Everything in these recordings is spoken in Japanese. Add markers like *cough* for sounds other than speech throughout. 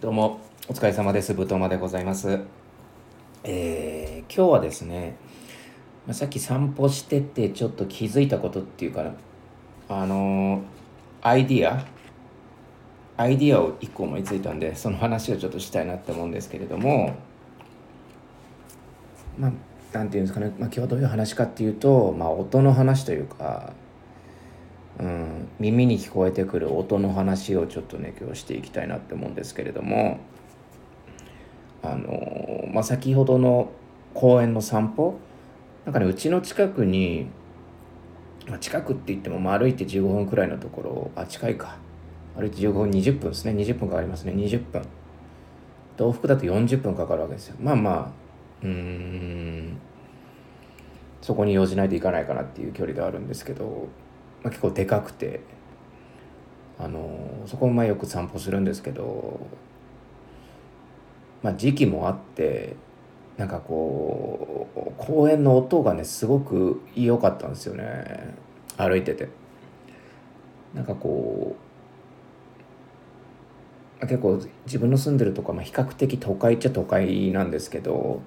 どうもお疲れ様です。ぶとまでございます。えー、今日はですね、まあ、さっき散歩しててちょっと気づいたことっていうかなあのー、アイディアアイディアを1個思いついたんでその話をちょっとしたいなって思うんですけれどもまあなんていうんですかね、まあ、今日はどういう話かっていうと、まあ、音の話というかうん、耳に聞こえてくる音の話をちょっとね今日していきたいなって思うんですけれどもあのまあ、先ほどの公園の散歩なんかねうちの近くに、まあ、近くって言っても、まあ、歩いて15分くらいのところあ近いか。歩いて15分20分ですね。20分かかりますね。20分。往復だと40分かかるわけですよ。まあまあうん。そこに用事ないといかないかなっていう距離ではあるんですけどまあ、結構でかくて。あのそこもまあよく散歩するんですけど、まあ、時期もあってなんかこう公園の音がねすごく良かったんですよね歩いてて。なんかこう結構自分の住んでるとこはまあ比較的都会っちゃ都会なんですけど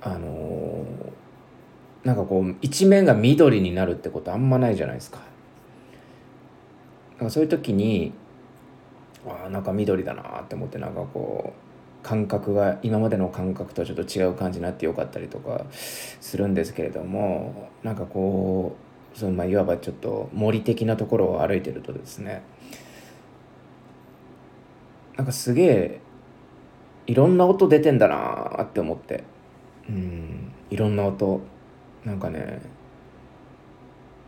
あのなんかこう一面が緑になるってことあんまないじゃないですか。なんかそういう時にあなんか緑だなって思ってなんかこう感覚が今までの感覚とちょっと違う感じになってよかったりとかするんですけれどもなんかこうそのまあいわばちょっと森的なところを歩いてるとですねなんかすげえいろんな音出てんだなって思ってうんいろんな音なんかね、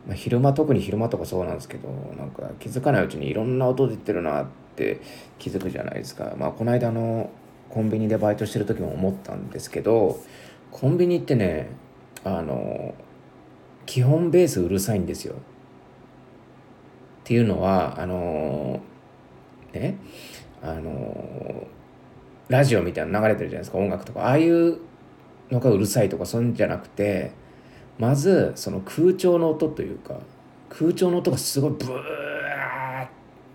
まあ、昼間特に昼間とかそうなんですけどなんか気づかないうちにいろんな音出てるなって気づくじゃないですか。まあ、この間のコンビニでバイトしてる時も思ったんですけどコンビニってねあの基本ベースうるさいんですよ。っていうのはあのねあのラジオみたいなの流れてるじゃないですか音楽とかああいうのがうるさいとかそういうんじゃなくてまずその空調の音というか空調の音がすごいブーっ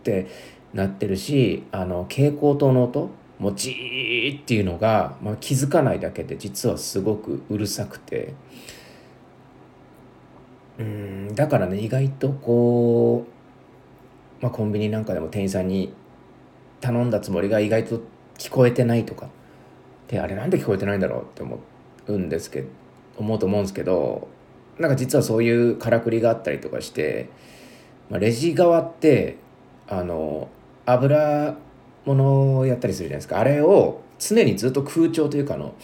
てなってるしあの蛍光灯の音もうジーっていうのが、まあ、気づかないだけで実はすごくうるさくて。うんだからね意外とこう、まあ、コンビニなんかでも店員さんに頼んだつもりが意外と聞こえてないとか。であれなんで聞こえてないんだろうって思うんですけど思うと思うんですけどなんか実はそういうからくりがあったりとかして、まあ、レジ側ってあの油物をやったりするじゃないですか。あれを常にずっと空調というかあの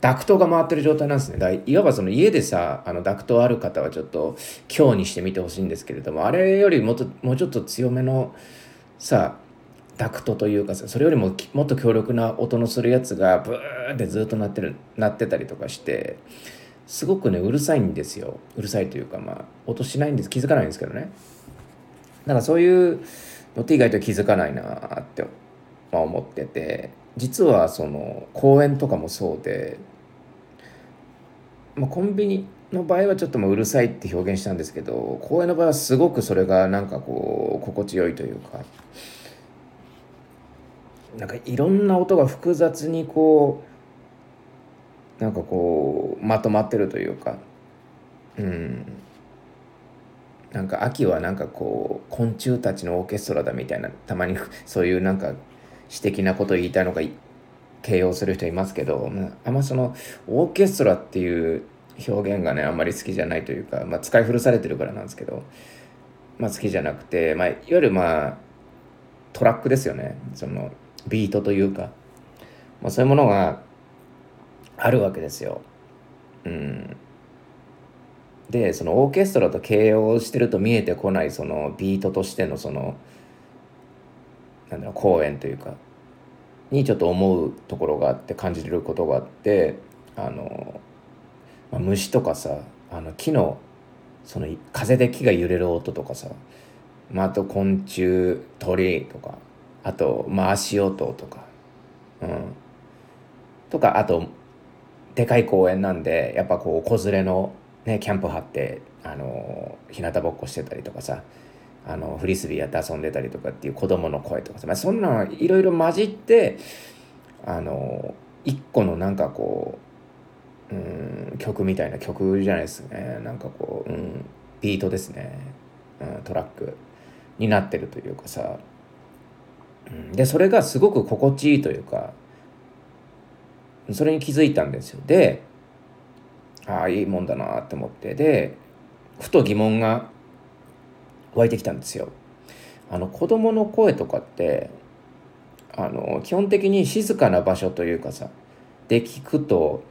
ダクトが回ってる状態なんですね。だいわばその家でさあのダクトある方はちょっと強にしてみてほしいんですけれどもあれよりもっともうちょっと強めのさダクトというかさそれよりももっと強力な音のするやつがブーってずっと鳴ってる鳴ってたりとかしてすごくねうるさいんですよ。うるさいというかまあ音しないんです。気づかないんですけどね。だかそういうのって意外と気づかないなって、まあ、思ってて。実はその公園とかもそうで、まあ、コンビニの場合はちょっともううるさいって表現したんですけど公園の場合はすごくそれがなんかこう心地よいというか。なんかいろんな音が複雑にこうなんかこうまとまってるというかうん。なんか秋はなんかこう昆虫たちのオーケストラだみたいなたまに *laughs* そういうなんか詩的なこと言いたいのか形容する人いますけどあんまそのオーケストラっていう表現がねあんまり好きじゃないというか、まあ、使い古されてるからなんですけど、まあ、好きじゃなくて、まあ、いわゆるまあトラックですよね。そのビートというか、まあ、そういうものがあるわけですよ。うん、でそのオーケストラと形容してると見えてこないそのビートとしてのそのなんだろう公演というかにちょっと思うところがあって感じることがあってあの、まあ、虫とかさあの木のその風で木が揺れる音とかさ、まあ、あと昆虫鳥とかあと、まあ、足音とか、うん、とかあとでかい公園なんでやっぱこう子連れの、ね、キャンプ張ってあの日向ぼっこしてたりとかさあのフリスビーやって遊んでたりとかっていう子供の声とかさ、まあ、そんなのいろいろ混じってあの一個のなんかこう、うん、曲みたいな曲じゃないですね。なんかこう、うん、ビートですね、うん、トラックになってるというかさ、うん、でそれがすごく心地いいというかそれに気づいたんですよでああいいもんだなって思ってでふと疑問が湧いてきたんですよ。あの子供の声とかってあの基本的に静かな場所というかさで聞くと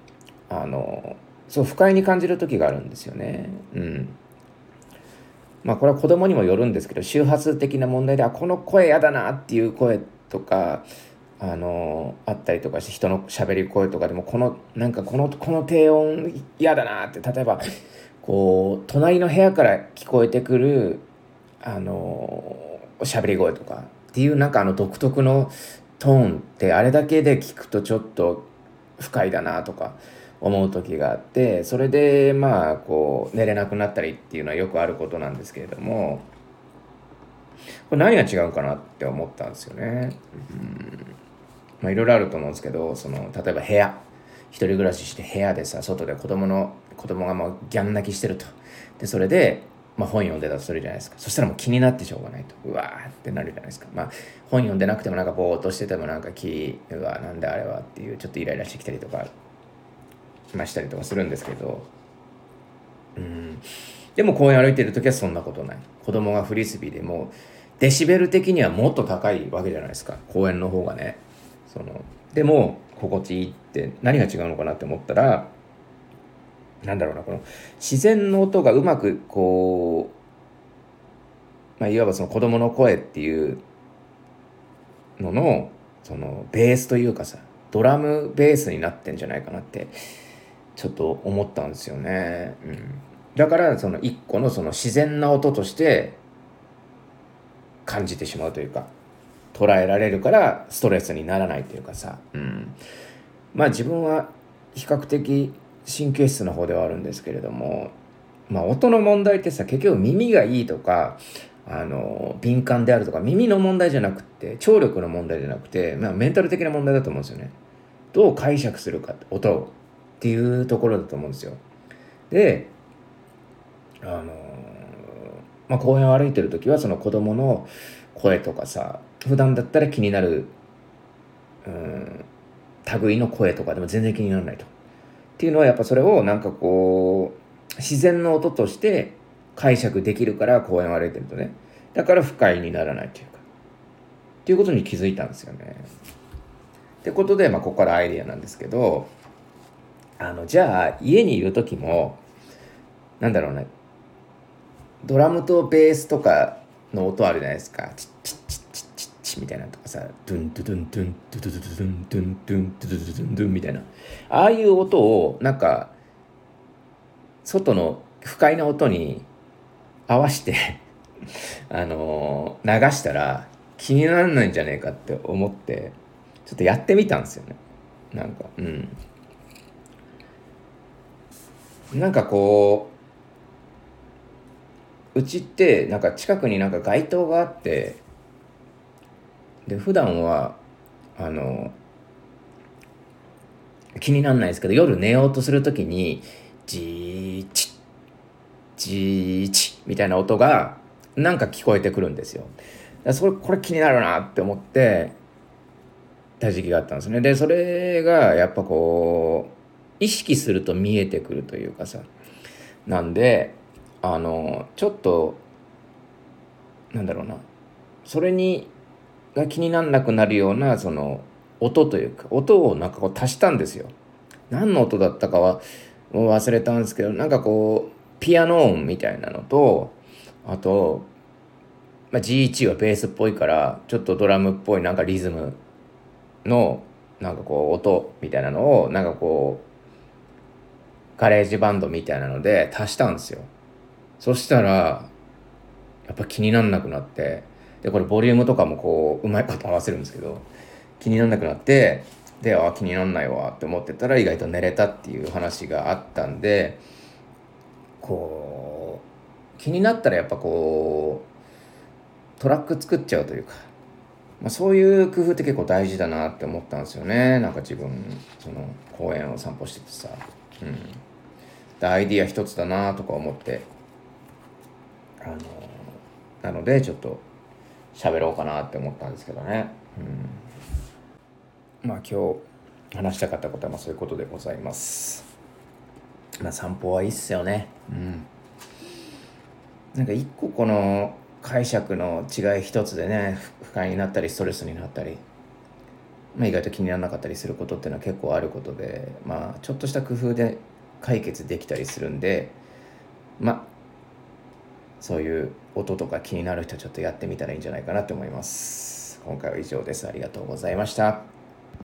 あのそう不快に感じる時があるんですよね。うん。まあこれは子供にもよるんですけど周波数的な問題であこの声やだなっていう声とかあのあったりとかして人のしゃべり声とかでもこのなんかこのこの低音嫌だなって例えばこう隣の部屋から聞こえてくるあの喋り声とかっていうなんかあの独特のトーンってあれだけで聞くとちょっと不快だなとか思う時があってそれでまあこう寝れなくなったりっていうのはよくあることなんですけれどもこれ何が違うかなって思ったんですよね。うんまあいろいろあると思うんですけどその例えば部屋。一人暮らしして部屋でさ外で子供の子供がもうギャン泣きしてると。でそれでまあ、本読んでたとするじゃないですか。そしたらもう気になってしょうがないと。うわーってなるじゃないですか。まあ本読んでなくてもなんかぼーっとしててもなんか気うわなんであれはっていうちょっとイライラしてきたりとかましたりとかするんですけど。うん。でも公園歩いてる時はそんなことない。子供がフリスビーでもデシベル的にはもっと高いわけじゃないですか。公園の方がね。そのでも心地いいって何が違うのかなって思ったらなんだろうなこの自然の音がうまくこう、まあ、いわばその子供の声っていうののそのベースというかさドラムベースになってんじゃないかなってちょっと思ったんですよね。うん、だからその一個のその自然な音として感じてしまうというか捉えられるからストレスにならないというかさ、うん、まあ自分は比較的神経質の方ではあるんですけれども、まあ、音の問題ってさ結局耳がいいとかあの敏感であるとか耳の問題じゃなくて聴力の問題じゃなくて、まあ、メンタル的な問題だと思うんですよね。どう解釈するか音をっていうところだと思うんですよ。であのまあ、公園を歩いてる時はその子供の声とかさ普段だったら気になるうん類の声とかでも全然気にならないと。っていうのはやっぱそれをなんかこう自然の音として解釈できるから公園を歩いてるとねだから不快にならないというかっていうことに気づいたんですよね。ってことで、まあ、ここからアイデアなんですけどあのじゃあ家にいる時もなんだろうねドラムとベースとかの音あるじゃないですかチッチッチみたいなとかさドゥンドゥドゥンドゥンドゥドゥドゥドゥンドゥンドゥンドゥドゥドゥンドゥンみたいなああいう音をなんか外の不快な音に合わせてあの流したら気にならないんじゃねえかって思ってちょっとやってみたんですよねなんかうんなんかこううちってなんか近くになんか街灯があってで普段はあの気になんないですけど夜寝ようとする時にジーチジーチみたいな音がなんか聞こえてくるんですよ。それこれ気になるなって思ってた時期があったんですね。でそれがやっぱこう意識すると見えてくるというかさなんであのちょっとなんだろうなそれにが気になんなくなるようなその音というか音をなんかこう足したんですよ。何の音だったかはもう忘れたんですけどなんかこうピアノ音みたいなのとあと、まあ、G1 はベースっぽいからちょっとドラムっぽいなんかリズムのなんかこう音みたいなのをなんかこうガレージバンドみたいなので足したんですよ。そしたらやっぱ気になんなくなってでこれボリュームとかもこううまいこと合わせるんですけど気になんなくなってであ気になんないわって思ってたら意外と寝れたっていう話があったんでこう気になったらやっぱこうトラック作っちゃうというか、まあ、そういう工夫って結構大事だなって思ったんですよね。なんか自分その公園を散歩しててさ。うん。アイディア一つだなとか思ってあのなのでちょっと喋ろうかなって思ったんですけどね。うん。まあ今日話したかったことはまそういうことでございます。まあ散歩はいいっすよね。うん。なんか一個この解釈の違い一つでね不快になったりストレスになったり、まあ、意外と気にならなかったりすることっていうのは結構あることでまあちょっとした工夫で解決できたりするんでまあそういう音とか気になる人ちょっとやってみたらいいんじゃないかなと思います。今回は以上です。ありがとうございました。